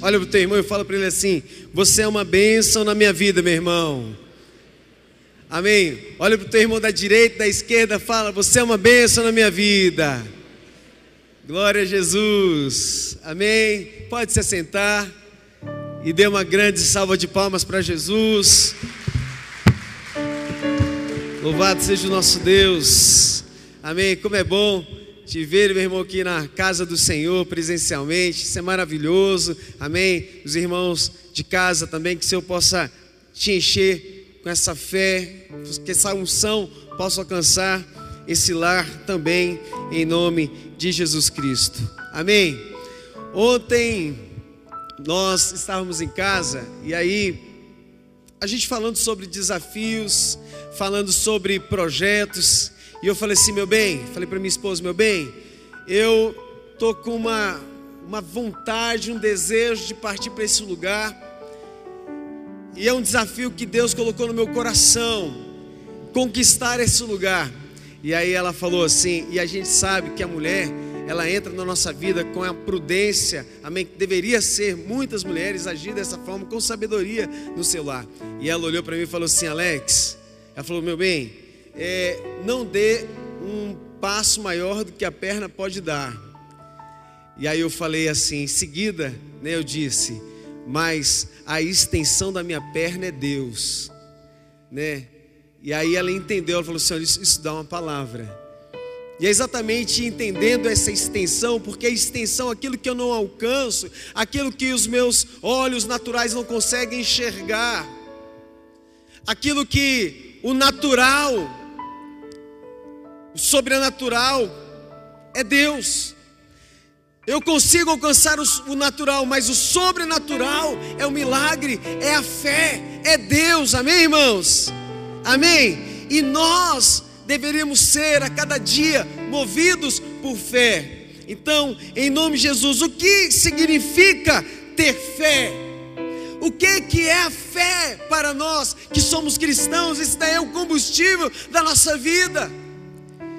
Olha o teu irmão e fala para ele assim: Você é uma bênção na minha vida, meu irmão. Amém. Olha para o teu irmão da direita, da esquerda, fala: Você é uma bênção na minha vida. Glória a Jesus. Amém. Pode se assentar e dê uma grande salva de palmas para Jesus. Louvado seja o nosso Deus. Amém. Como é bom te ver, meu irmão, aqui na casa do Senhor presencialmente. Isso é maravilhoso. Amém. Os irmãos de casa também, que o Senhor possa te encher com essa fé, que essa unção possa alcançar esse lar também, em nome de Jesus Cristo. Amém. Ontem nós estávamos em casa e aí a gente falando sobre desafios, falando sobre projetos, e eu falei assim, meu bem, falei para minha esposa, meu bem, eu tô com uma uma vontade, um desejo de partir para esse lugar. E é um desafio que Deus colocou no meu coração, conquistar esse lugar. E aí ela falou assim, e a gente sabe que a mulher, ela entra na nossa vida com a prudência, amém, que deveria ser muitas mulheres agir dessa forma com sabedoria no seu lar. E ela olhou para mim e falou assim, Alex, ela falou, meu bem, é, não dê um passo maior do que a perna pode dar. E aí eu falei assim, em seguida, né, eu disse, mas a extensão da minha perna é Deus, né? E aí ela entendeu, ela falou assim, isso, isso dá uma palavra. E é exatamente entendendo essa extensão, porque a extensão, aquilo que eu não alcanço, aquilo que os meus olhos naturais não conseguem enxergar, aquilo que o natural o sobrenatural é Deus. Eu consigo alcançar o natural, mas o sobrenatural é o milagre, é a fé, é Deus, amém, irmãos? Amém? E nós deveríamos ser a cada dia movidos por fé. Então, em nome de Jesus, o que significa ter fé? O que que é a fé para nós que somos cristãos? Isso é o combustível da nossa vida.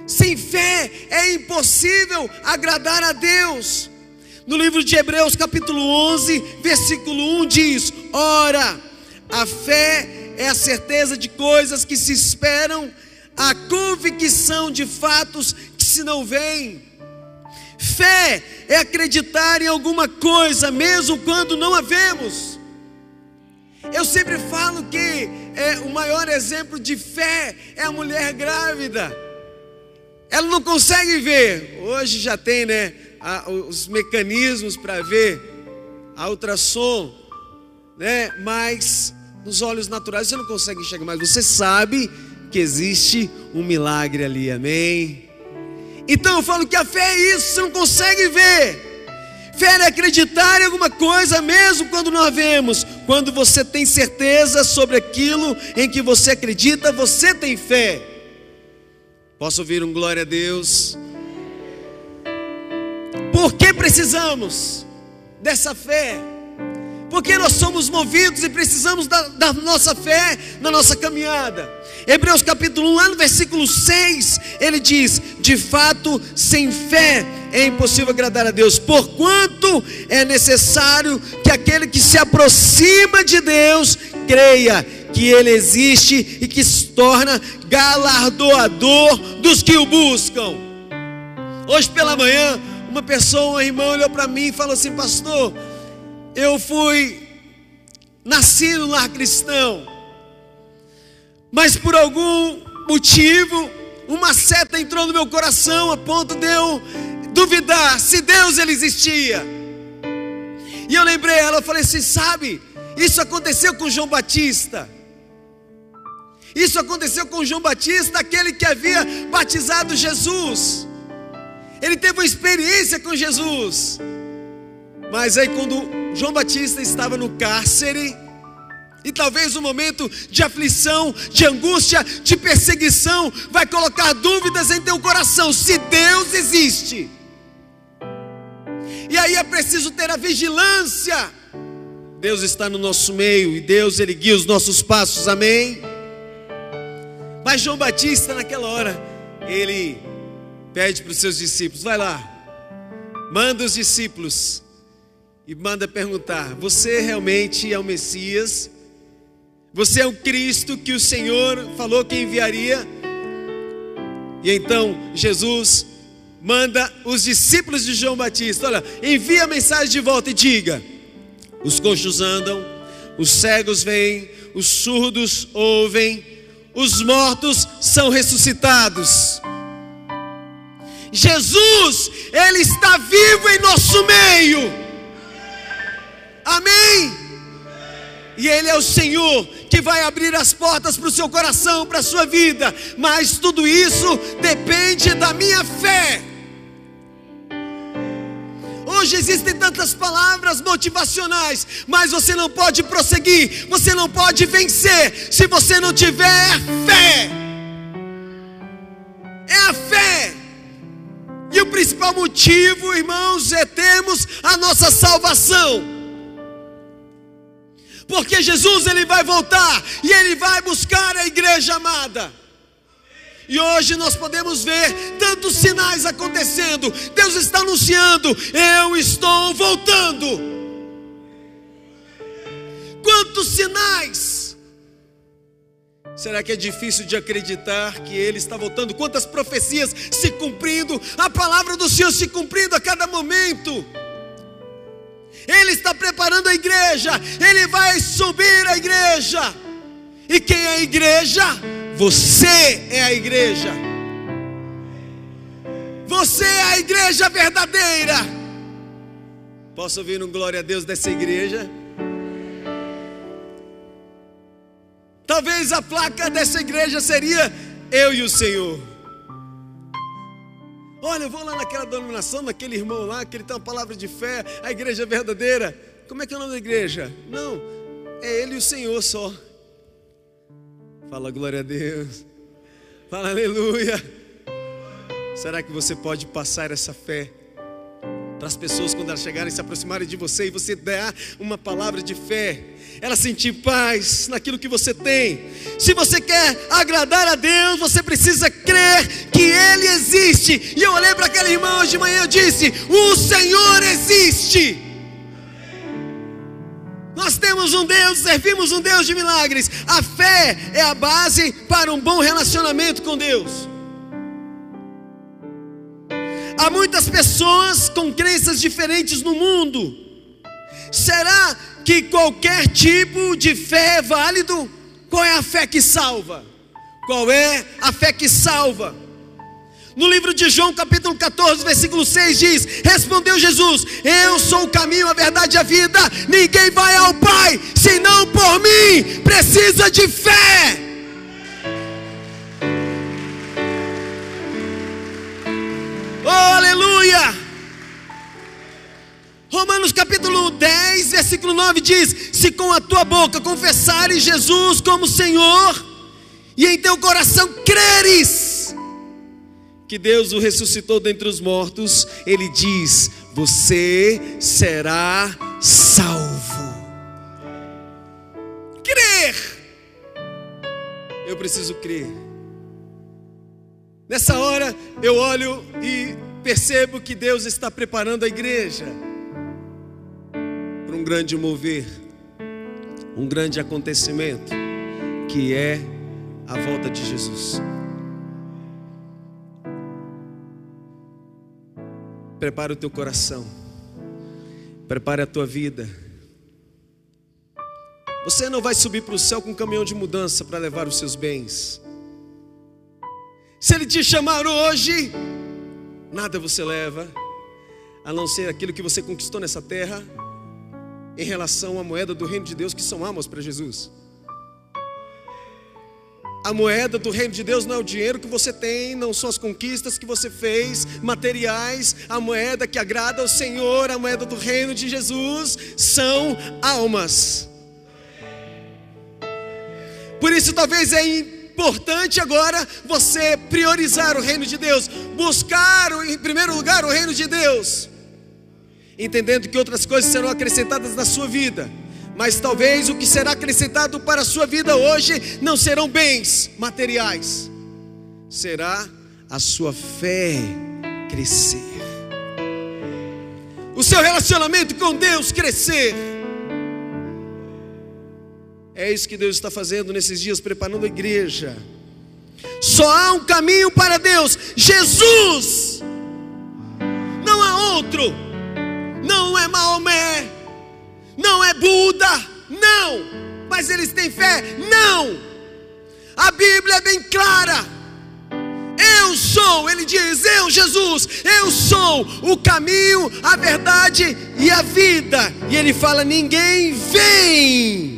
Sem fé é impossível agradar a Deus. No livro de Hebreus, capítulo 11, versículo 1 diz: Ora, a fé é a certeza de coisas que se esperam, a convicção de fatos que se não veem. Fé é acreditar em alguma coisa, mesmo quando não a vemos. Eu sempre falo que é, o maior exemplo de fé é a mulher grávida. Ela não consegue ver. Hoje já tem, né, os mecanismos para ver a ultrassom, né? Mas nos olhos naturais você não consegue enxergar, mas você sabe que existe um milagre ali. Amém. Então eu falo que a fé é isso, você não consegue ver. Fé é acreditar em alguma coisa, mesmo quando não a vemos. Quando você tem certeza sobre aquilo em que você acredita, você tem fé. Posso ouvir um glória a Deus? Por que precisamos dessa fé? Porque nós somos movidos e precisamos da, da, nossa fé na nossa caminhada. Hebreus capítulo 1, lá no versículo 6, ele diz: De fato, sem fé é impossível agradar a Deus, porquanto é necessário que aquele que se aproxima de Deus creia que Ele existe e que se torna galardoador dos que o buscam. Hoje pela manhã, uma pessoa, um irmão, olhou para mim e falou assim: Pastor, eu fui nascido no lar cristão, mas por algum motivo, uma seta entrou no meu coração a ponto de eu duvidar se Deus ele existia. E eu lembrei ela, eu falei assim: sabe, isso aconteceu com João Batista. Isso aconteceu com João Batista, aquele que havia batizado Jesus. Ele teve uma experiência com Jesus. Mas aí, quando João Batista estava no cárcere, e talvez um momento de aflição, de angústia, de perseguição, vai colocar dúvidas em teu coração se Deus existe. E aí é preciso ter a vigilância. Deus está no nosso meio e Deus ele guia os nossos passos. Amém. Mas João Batista, naquela hora, ele pede para os seus discípulos: vai lá, manda os discípulos e manda perguntar: Você realmente é o Messias? Você é o Cristo que o Senhor falou que enviaria? E então Jesus manda os discípulos de João Batista: Olha, envia a mensagem de volta e diga: Os coxos andam, os cegos veem, os surdos ouvem, os mortos são ressuscitados. Jesus, Ele está vivo em nosso meio. Amém. E Ele é o Senhor que vai abrir as portas para o seu coração, para a sua vida. Mas tudo isso depende da minha fé. Hoje existem tantas palavras motivacionais, mas você não pode prosseguir, você não pode vencer se você não tiver fé. É a fé. E o principal motivo, irmãos, é termos a nossa salvação. Porque Jesus ele vai voltar e ele vai buscar a igreja amada. E hoje nós podemos ver tantos sinais acontecendo. Deus está anunciando: eu estou voltando. Quantos sinais! Será que é difícil de acreditar que Ele está voltando? Quantas profecias se cumprindo, a palavra do Senhor se cumprindo a cada momento. Ele está preparando a igreja, Ele vai subir a igreja. E quem é a igreja? Você é a igreja. Você é a igreja verdadeira. Posso ouvir um glória a Deus dessa igreja? Talvez a placa dessa igreja seria eu e o Senhor. Olha, eu vou lá naquela denominação, naquele irmão lá, que ele tem uma palavra de fé, a igreja verdadeira. Como é que é o nome da igreja? Não, é ele e o Senhor só. Fala glória a Deus. Fala aleluia. Será que você pode passar essa fé para as pessoas quando elas chegarem se aproximarem de você e você dar uma palavra de fé? Ela sentir paz naquilo que você tem. Se você quer agradar a Deus, você precisa crer que Ele existe. E eu olhei para aquele irmão hoje de manhã e disse: O Senhor existe. Nós temos um Deus, servimos um Deus de milagres. A fé é a base para um bom relacionamento com Deus. Há muitas pessoas com crenças diferentes no mundo. Será que qualquer tipo de fé é válido? Qual é a fé que salva? Qual é a fé que salva? No livro de João, capítulo 14, versículo 6 diz: Respondeu Jesus: Eu sou o caminho, a verdade e a vida. Ninguém vai ao Pai senão por mim. Precisa de fé. Oh, aleluia! Romanos capítulo 10, versículo 9 diz: Se com a tua boca confessares Jesus como Senhor, e em teu coração creres, que Deus o ressuscitou dentre os mortos, ele diz: Você será salvo. Crer. Eu preciso crer. Nessa hora eu olho e percebo que Deus está preparando a igreja para um grande mover, um grande acontecimento, que é a volta de Jesus. Prepare o teu coração. Prepare a tua vida. Você não vai subir para o céu com um caminhão de mudança para levar os seus bens. Se Ele te chamar hoje, nada você leva, a não ser aquilo que você conquistou nessa terra, em relação à moeda do reino de Deus, que são almas para Jesus. A moeda do reino de Deus não é o dinheiro que você tem, não são as conquistas que você fez, materiais. A moeda que agrada ao Senhor, a moeda do reino de Jesus, são almas. Por isso, talvez é importante agora você priorizar o reino de Deus, buscar em primeiro lugar o reino de Deus, entendendo que outras coisas serão acrescentadas na sua vida mas talvez o que será acrescentado para a sua vida hoje não serão bens materiais, será a sua fé crescer. o seu relacionamento com Deus crescer. É isso que Deus está fazendo nesses dias, preparando a igreja. Só há um caminho para Deus: Jesus. Não há outro. Não é Maomé. Não é Buda. Não. Mas eles têm fé? Não. A Bíblia é bem clara. Eu sou, ele diz, eu, Jesus, eu sou o caminho, a verdade e a vida. E ele fala: ninguém vem.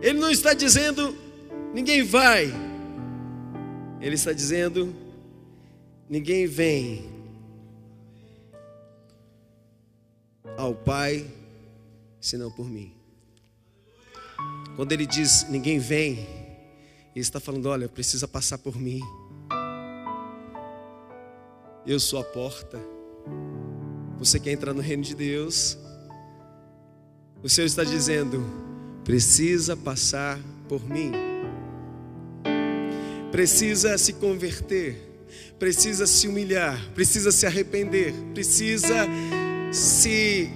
Ele não está dizendo, ninguém vai. Ele está dizendo, ninguém vem ao Pai senão por mim. Quando ele diz, ninguém vem, ele está falando: olha, precisa passar por mim. Eu sou a porta. Você quer entrar no reino de Deus? O Senhor está dizendo: precisa passar por mim. Precisa se converter, precisa se humilhar, precisa se arrepender, precisa se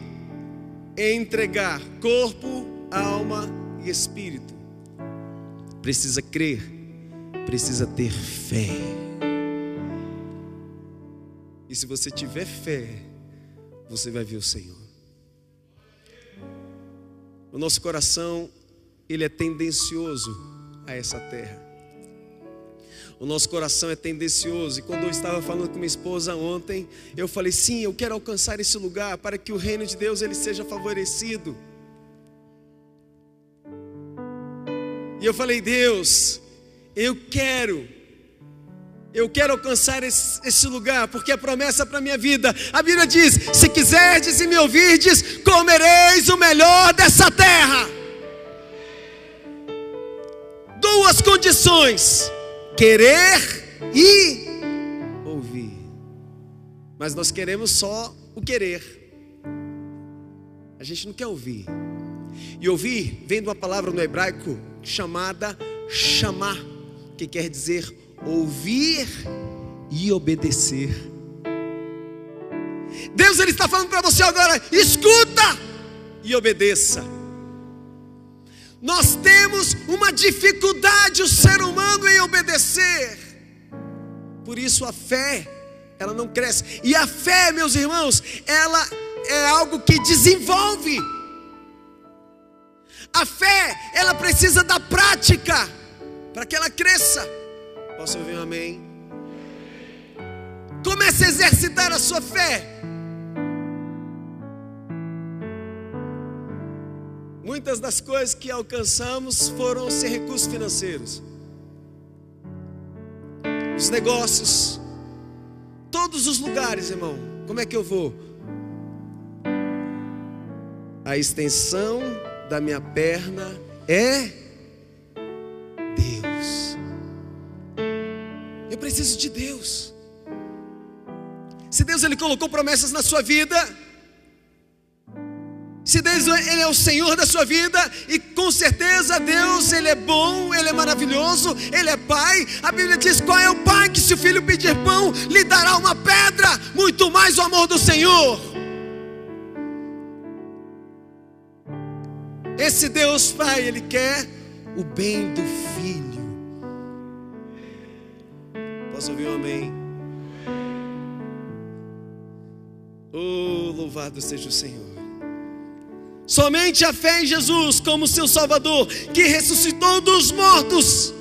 entregar corpo, alma e espírito precisa crer, precisa ter fé. E se você tiver fé, você vai ver o Senhor. O nosso coração, ele é tendencioso a essa terra. O nosso coração é tendencioso. E quando eu estava falando com minha esposa ontem, eu falei: "Sim, eu quero alcançar esse lugar para que o reino de Deus ele seja favorecido". E eu falei, Deus, eu quero, eu quero alcançar esse, esse lugar, porque é promessa para a minha vida. A Bíblia diz: se quiserdes e me ouvirdes, comereis o melhor dessa terra. Duas condições: querer e ouvir. Mas nós queremos só o querer, a gente não quer ouvir. E ouvir vem de uma palavra no hebraico chamada chamar, que quer dizer ouvir e obedecer. Deus ele está falando para você agora, escuta e obedeça. Nós temos uma dificuldade o ser humano em obedecer. Por isso a fé, ela não cresce. E a fé, meus irmãos, ela é algo que desenvolve. A fé, ela precisa da prática para que ela cresça. Posso ouvir um amém? Comece a exercitar a sua fé. Muitas das coisas que alcançamos foram sem recursos financeiros. Os negócios, todos os lugares, irmão. Como é que eu vou? A extensão da minha perna é Deus. Eu preciso de Deus. Se Deus ele colocou promessas na sua vida, se Deus ele é o Senhor da sua vida e com certeza Deus ele é bom, ele é maravilhoso, ele é pai. A Bíblia diz qual é o pai que se o filho pedir pão lhe dará uma pedra, muito mais o amor do Senhor. Esse Deus Pai, Ele quer o bem do filho. Posso ouvir um amém? Oh, louvado seja o Senhor. Somente a fé em Jesus como seu Salvador, que ressuscitou dos mortos,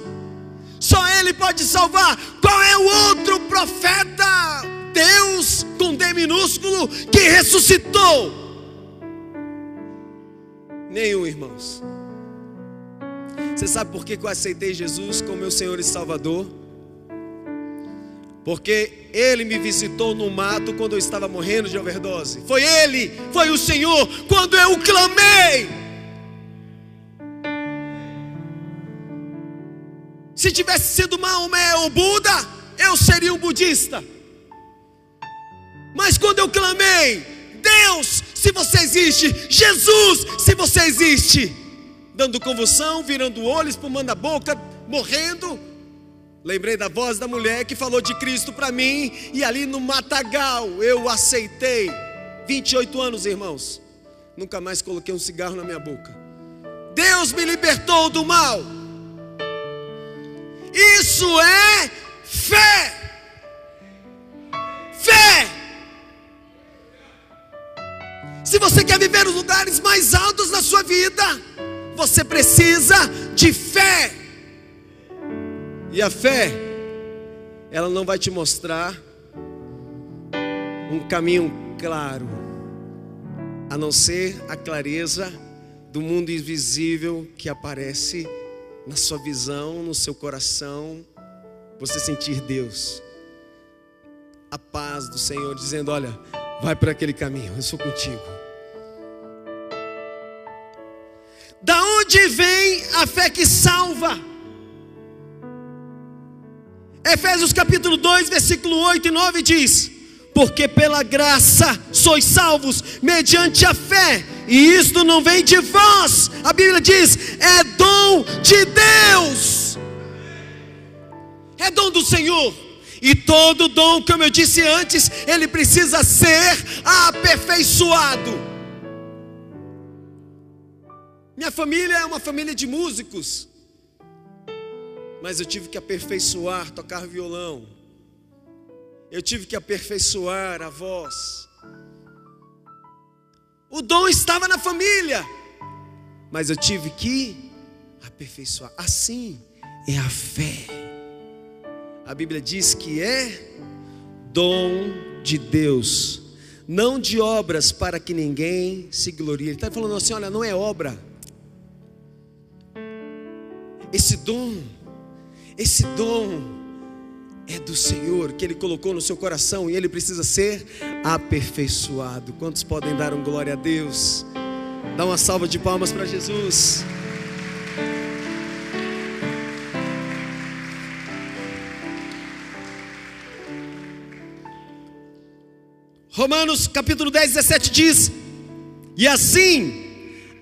só Ele pode salvar. Qual é o outro profeta, Deus com D minúsculo, que ressuscitou? Nenhum, irmãos. Você sabe por que eu aceitei Jesus como meu Senhor e Salvador? Porque Ele me visitou no mato quando eu estava morrendo de overdose. Foi Ele, foi o Senhor, quando eu clamei. Se tivesse sido Maomé ou Buda, eu seria um budista. Mas quando eu clamei, Deus, se você existe, Jesus, se você existe, dando convulsão, virando olhos, espumando a boca, morrendo, Lembrei da voz da mulher que falou de Cristo para mim, e ali no matagal eu aceitei. 28 anos, irmãos. Nunca mais coloquei um cigarro na minha boca. Deus me libertou do mal. Isso é fé. Fé. Se você quer viver os lugares mais altos da sua vida, você precisa de fé. E a fé, ela não vai te mostrar um caminho claro, a não ser a clareza do mundo invisível que aparece na sua visão, no seu coração, você sentir Deus, a paz do Senhor, dizendo: Olha, vai para aquele caminho, eu sou contigo. Da onde vem a fé que salva? Efésios capítulo 2, versículo 8 e 9 diz: Porque pela graça sois salvos mediante a fé, e isto não vem de vós, a Bíblia diz: é dom de Deus, é dom do Senhor. E todo dom, como eu disse antes, ele precisa ser aperfeiçoado. Minha família é uma família de músicos mas eu tive que aperfeiçoar tocar violão. Eu tive que aperfeiçoar a voz. O dom estava na família, mas eu tive que aperfeiçoar. Assim é a fé. A Bíblia diz que é dom de Deus, não de obras para que ninguém se glorie. Ele está falando assim: olha, não é obra. Esse dom esse dom é do Senhor que Ele colocou no seu coração e ele precisa ser aperfeiçoado. Quantos podem dar um glória a Deus? Dá uma salva de palmas para Jesus. Romanos capítulo 10, 17 diz: E assim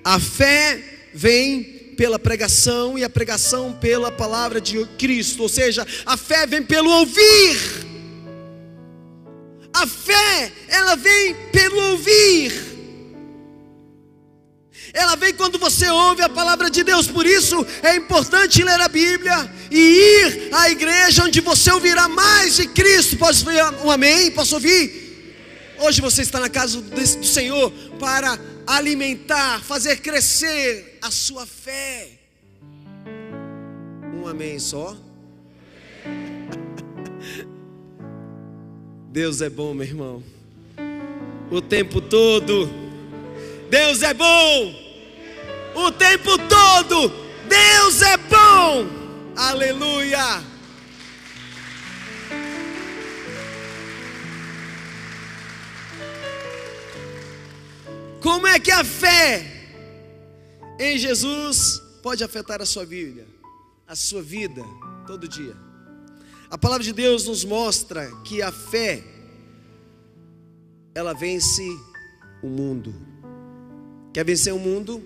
a fé vem pela pregação e a pregação pela palavra de Cristo, ou seja, a fé vem pelo ouvir. A fé, ela vem pelo ouvir. Ela vem quando você ouve a palavra de Deus, por isso é importante ler a Bíblia e ir à igreja onde você ouvirá mais de Cristo. Posso ouvir um amém? Posso ouvir? Hoje você está na casa do Senhor para alimentar, fazer crescer a sua fé. Um amém só. Deus é bom, meu irmão. O tempo todo. Deus é bom. O tempo todo. Deus é bom. Aleluia. Como é que a fé em Jesus pode afetar a sua vida, a sua vida todo dia? A palavra de Deus nos mostra que a fé ela vence o mundo. Quer vencer o mundo?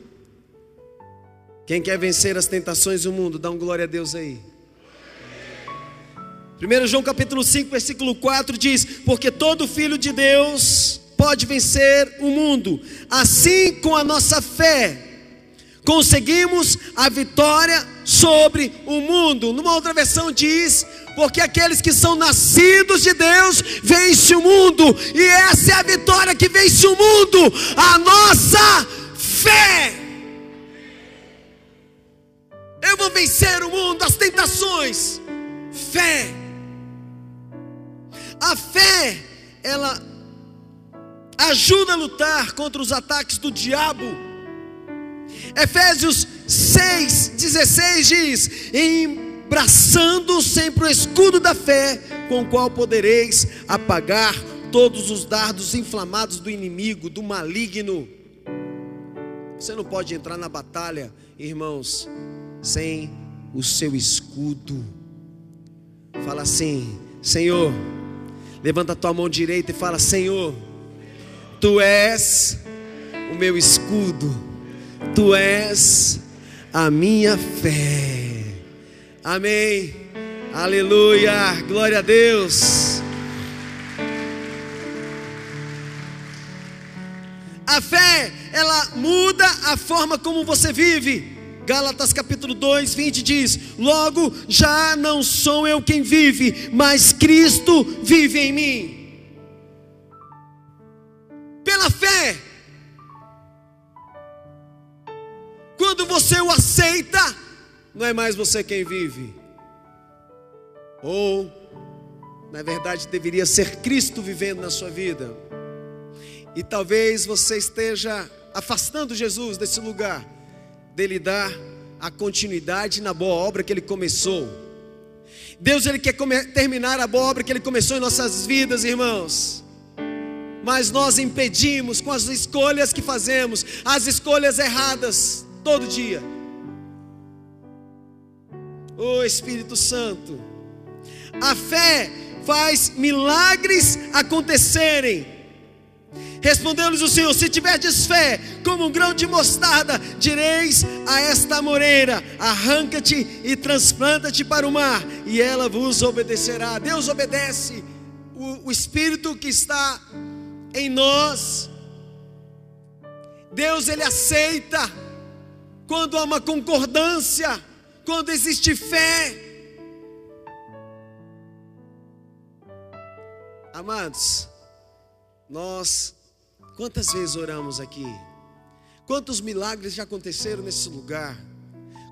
Quem quer vencer as tentações do mundo, dá um glória a Deus aí. 1 João capítulo 5, versículo 4 diz: Porque todo filho de Deus pode vencer o mundo. Assim, com a nossa fé, conseguimos a vitória sobre o mundo. Numa outra versão diz: porque aqueles que são nascidos de Deus vencem o mundo, e essa é a vitória que vence o mundo, a nossa fé. Eu vou vencer o mundo, as tentações. Fé. A fé, ela ajuda a lutar contra os ataques do diabo. Efésios 6,16 diz: embraçando sempre o escudo da fé, com o qual podereis apagar todos os dardos inflamados do inimigo, do maligno. Você não pode entrar na batalha, irmãos, sem o seu escudo. Fala assim: Senhor, levanta a tua mão direita e fala: Senhor Tu és o meu escudo, tu és a minha fé. Amém. Aleluia, glória a Deus. A fé, ela muda a forma como você vive. Gálatas capítulo 2, 20 diz: Logo já não sou eu quem vive, mas Cristo vive em mim. Você o aceita, não é mais você quem vive, ou, na verdade, deveria ser Cristo vivendo na sua vida. E talvez você esteja afastando Jesus desse lugar, dele dar a continuidade na boa obra que ele começou. Deus ele quer terminar a boa obra que ele começou em nossas vidas, irmãos. Mas nós impedimos com as escolhas que fazemos, as escolhas erradas todo dia. O oh, Espírito Santo, a fé faz milagres acontecerem Respondeu-lhes o Senhor: Se tiverdes fé, como um grão de mostarda, direis a esta moreira: arranca-te e transplanta-te para o mar, e ela vos obedecerá. Deus obedece o, o Espírito que está em nós. Deus ele aceita quando há uma concordância, quando existe fé. Amados, nós Quantas vezes oramos aqui? Quantos milagres já aconteceram nesse lugar?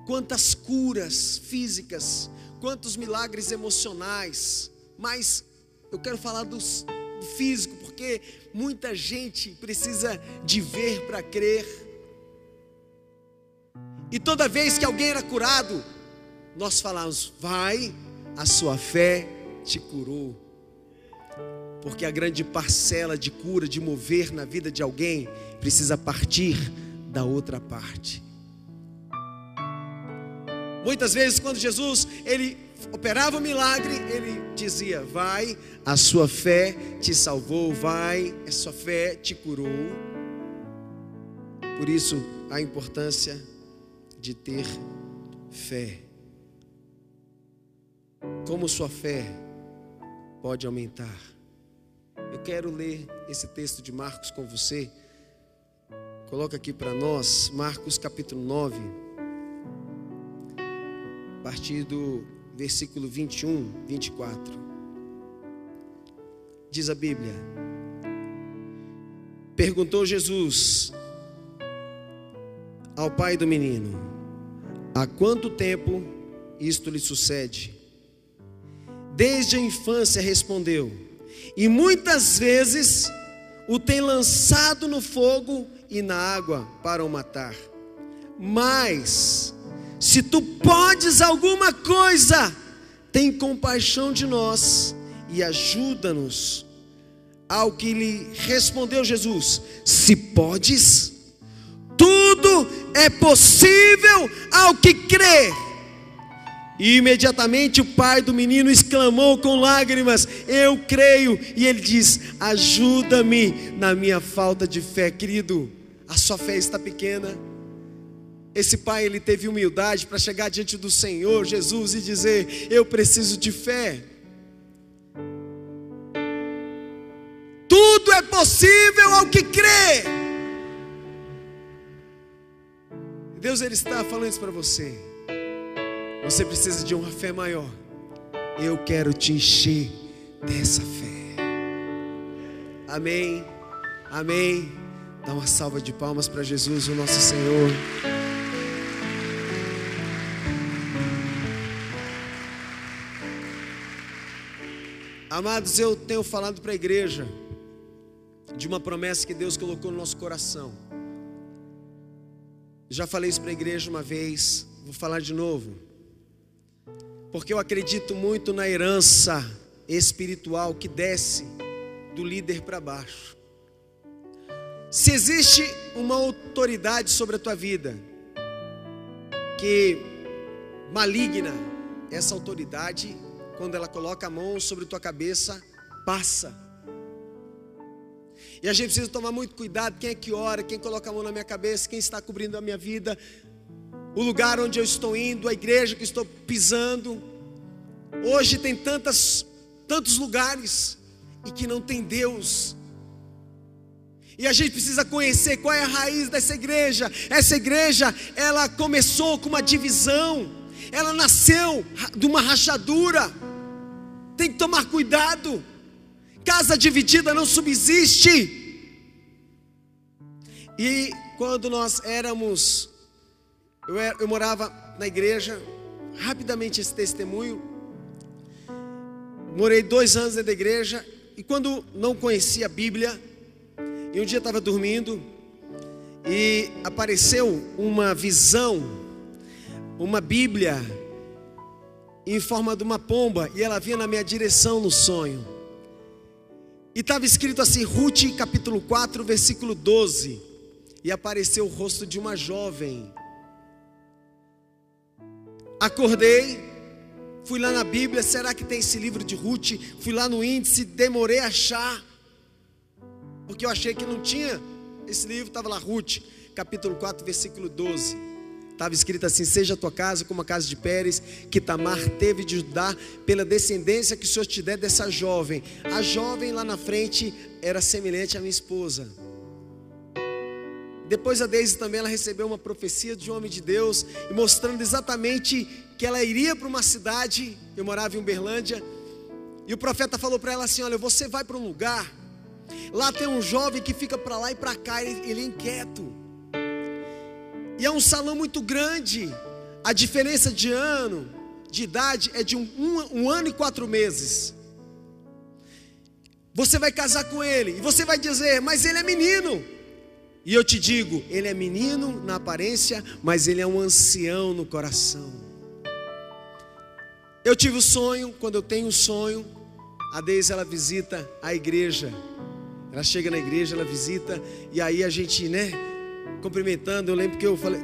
Quantas curas físicas? Quantos milagres emocionais? Mas eu quero falar dos, do físico, porque muita gente precisa de ver para crer. E toda vez que alguém era curado, nós falamos: vai, a sua fé te curou porque a grande parcela de cura, de mover na vida de alguém, precisa partir da outra parte. Muitas vezes, quando Jesus ele operava o milagre, ele dizia: Vai, a sua fé te salvou, vai, a sua fé te curou. Por isso, a importância de ter fé. Como sua fé pode aumentar? Eu quero ler esse texto de Marcos com você. Coloca aqui para nós, Marcos capítulo 9, a partir do versículo 21, 24. Diz a Bíblia: Perguntou Jesus ao pai do menino: Há quanto tempo isto lhe sucede? Desde a infância respondeu e muitas vezes o tem lançado no fogo e na água para o matar. Mas, se tu podes alguma coisa, tem compaixão de nós e ajuda-nos. Ao que lhe respondeu Jesus: Se podes, tudo é possível ao que crê. E imediatamente o pai do menino exclamou com lágrimas: Eu creio. E ele diz: Ajuda-me na minha falta de fé, querido. A sua fé está pequena. Esse pai ele teve humildade para chegar diante do Senhor Jesus e dizer: Eu preciso de fé. Tudo é possível ao que crê. Deus ele está falando isso para você. Você precisa de uma fé maior. Eu quero te encher dessa fé. Amém. Amém. Dá uma salva de palmas para Jesus, o nosso Senhor. Amados, eu tenho falado para a igreja de uma promessa que Deus colocou no nosso coração. Já falei isso para a igreja uma vez, vou falar de novo porque eu acredito muito na herança espiritual que desce do líder para baixo. Se existe uma autoridade sobre a tua vida que maligna, essa autoridade, quando ela coloca a mão sobre tua cabeça, passa. E a gente precisa tomar muito cuidado, quem é que ora, quem coloca a mão na minha cabeça, quem está cobrindo a minha vida, o lugar onde eu estou indo, a igreja que estou pisando. Hoje tem tantas, tantos lugares e que não tem Deus. E a gente precisa conhecer qual é a raiz dessa igreja. Essa igreja, ela começou com uma divisão. Ela nasceu de uma rachadura. Tem que tomar cuidado. Casa dividida não subsiste. E quando nós éramos, eu, era, eu morava na igreja, rapidamente esse testemunho. Morei dois anos dentro da igreja e quando não conhecia a Bíblia, e um dia estava dormindo e apareceu uma visão, uma Bíblia em forma de uma pomba e ela vinha na minha direção no sonho. E estava escrito assim, Ruth capítulo 4, versículo 12. E apareceu o rosto de uma jovem. Acordei, Fui lá na Bíblia, será que tem esse livro de Ruth? Fui lá no índice, demorei a achar, porque eu achei que não tinha esse livro, estava lá Ruth, capítulo 4, versículo 12. Estava escrito assim: Seja a tua casa como a casa de Pérez, que Tamar teve de Judá, pela descendência que o Senhor te der dessa jovem. A jovem lá na frente era semelhante à minha esposa. Depois a Deise também ela recebeu uma profecia de um homem de Deus, mostrando exatamente que ela iria para uma cidade, eu morava em Uberlândia, e o profeta falou para ela assim: Olha, você vai para um lugar, lá tem um jovem que fica para lá e para cá, ele, ele é inquieto, e é um salão muito grande, a diferença de ano, de idade, é de um, um, um ano e quatro meses. Você vai casar com ele, e você vai dizer, mas ele é menino. E eu te digo, ele é menino na aparência, mas ele é um ancião no coração. Eu tive o um sonho, quando eu tenho um sonho, a Deise ela visita a igreja. Ela chega na igreja, ela visita, e aí a gente, né, cumprimentando. Eu lembro que eu falei,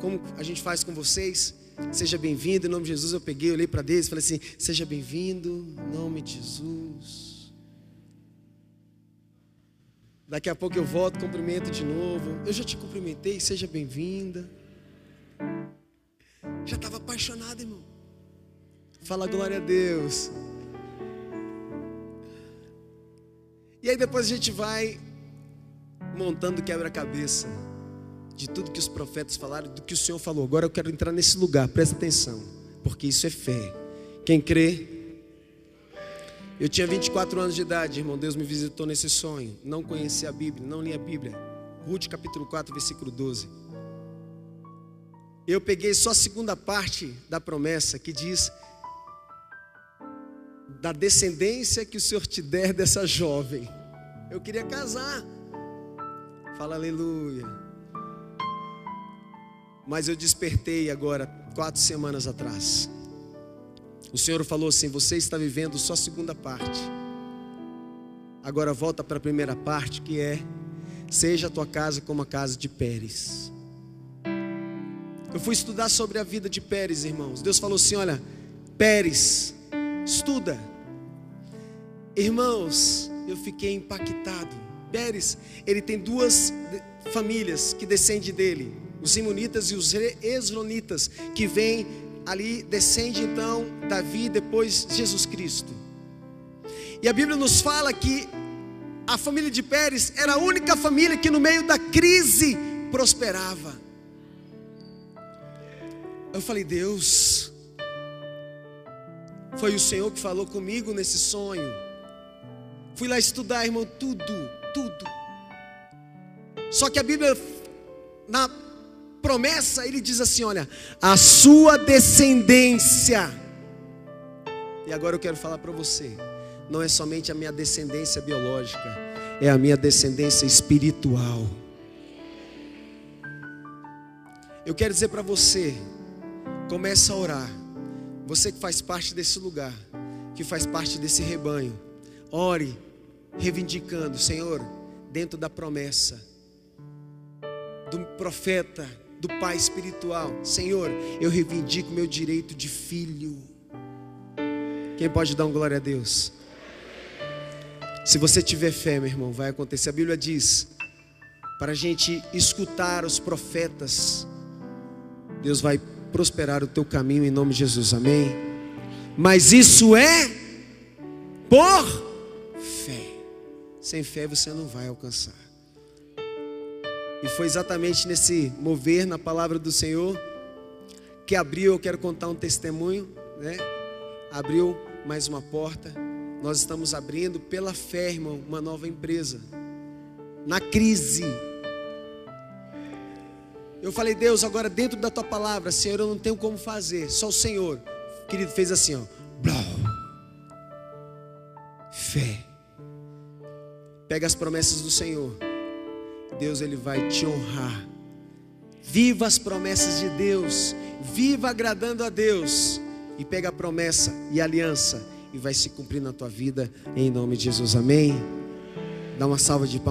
como a gente faz com vocês? Seja bem-vindo, em nome de Jesus. Eu peguei, olhei para Deise e falei assim: Seja bem-vindo, em nome de Jesus. Daqui a pouco eu volto, cumprimento de novo. Eu já te cumprimentei, seja bem-vinda. Já estava apaixonado, irmão. Fala glória a Deus. E aí depois a gente vai montando quebra-cabeça de tudo que os profetas falaram, do que o Senhor falou. Agora eu quero entrar nesse lugar, presta atenção, porque isso é fé. Quem crê, eu tinha 24 anos de idade, irmão. Deus me visitou nesse sonho. Não conhecia a Bíblia, não li a Bíblia. Ruth capítulo 4, versículo 12. Eu peguei só a segunda parte da promessa que diz da descendência que o Senhor te der dessa jovem. Eu queria casar. Fala aleluia. Mas eu despertei agora, quatro semanas atrás. O Senhor falou assim: Você está vivendo só a segunda parte. Agora volta para a primeira parte, que é: Seja a tua casa como a casa de Pérez. Eu fui estudar sobre a vida de Pérez, irmãos. Deus falou assim: Olha, Pérez, estuda. Irmãos, eu fiquei impactado. Pérez, ele tem duas famílias que descendem dele: os Imonitas e os Esronitas, que vêm ali descende então Davi, depois Jesus Cristo. E a Bíblia nos fala que a família de Pérez era a única família que no meio da crise prosperava. Eu falei, Deus, foi o Senhor que falou comigo nesse sonho. Fui lá estudar, irmão, tudo, tudo. Só que a Bíblia, na promessa, ele diz assim: olha, a sua descendência. E agora eu quero falar para você: não é somente a minha descendência biológica, é a minha descendência espiritual. Eu quero dizer para você, começa a orar. Você que faz parte desse lugar, que faz parte desse rebanho, ore reivindicando, Senhor, dentro da promessa do profeta do pai espiritual. Senhor, eu reivindico meu direito de filho. Quem pode dar um glória a Deus? Se você tiver fé, meu irmão, vai acontecer. A Bíblia diz: para a gente escutar os profetas, Deus vai prosperar o teu caminho em nome de Jesus, amém? Mas isso é por fé. Sem fé você não vai alcançar. E foi exatamente nesse mover na palavra do Senhor que abriu, eu quero contar um testemunho, né? Abriu mais uma porta. Nós estamos abrindo pela fé, irmão, uma nova empresa. Na crise. Eu falei, Deus, agora dentro da tua palavra, Senhor, eu não tenho como fazer, só o Senhor. Querido, fez assim, ó. Fé. Pega as promessas do Senhor. Deus ele vai te honrar. Viva as promessas de Deus, viva agradando a Deus e pega a promessa e a aliança e vai se cumprir na tua vida em nome de Jesus. Amém. Dá uma salva de palmas.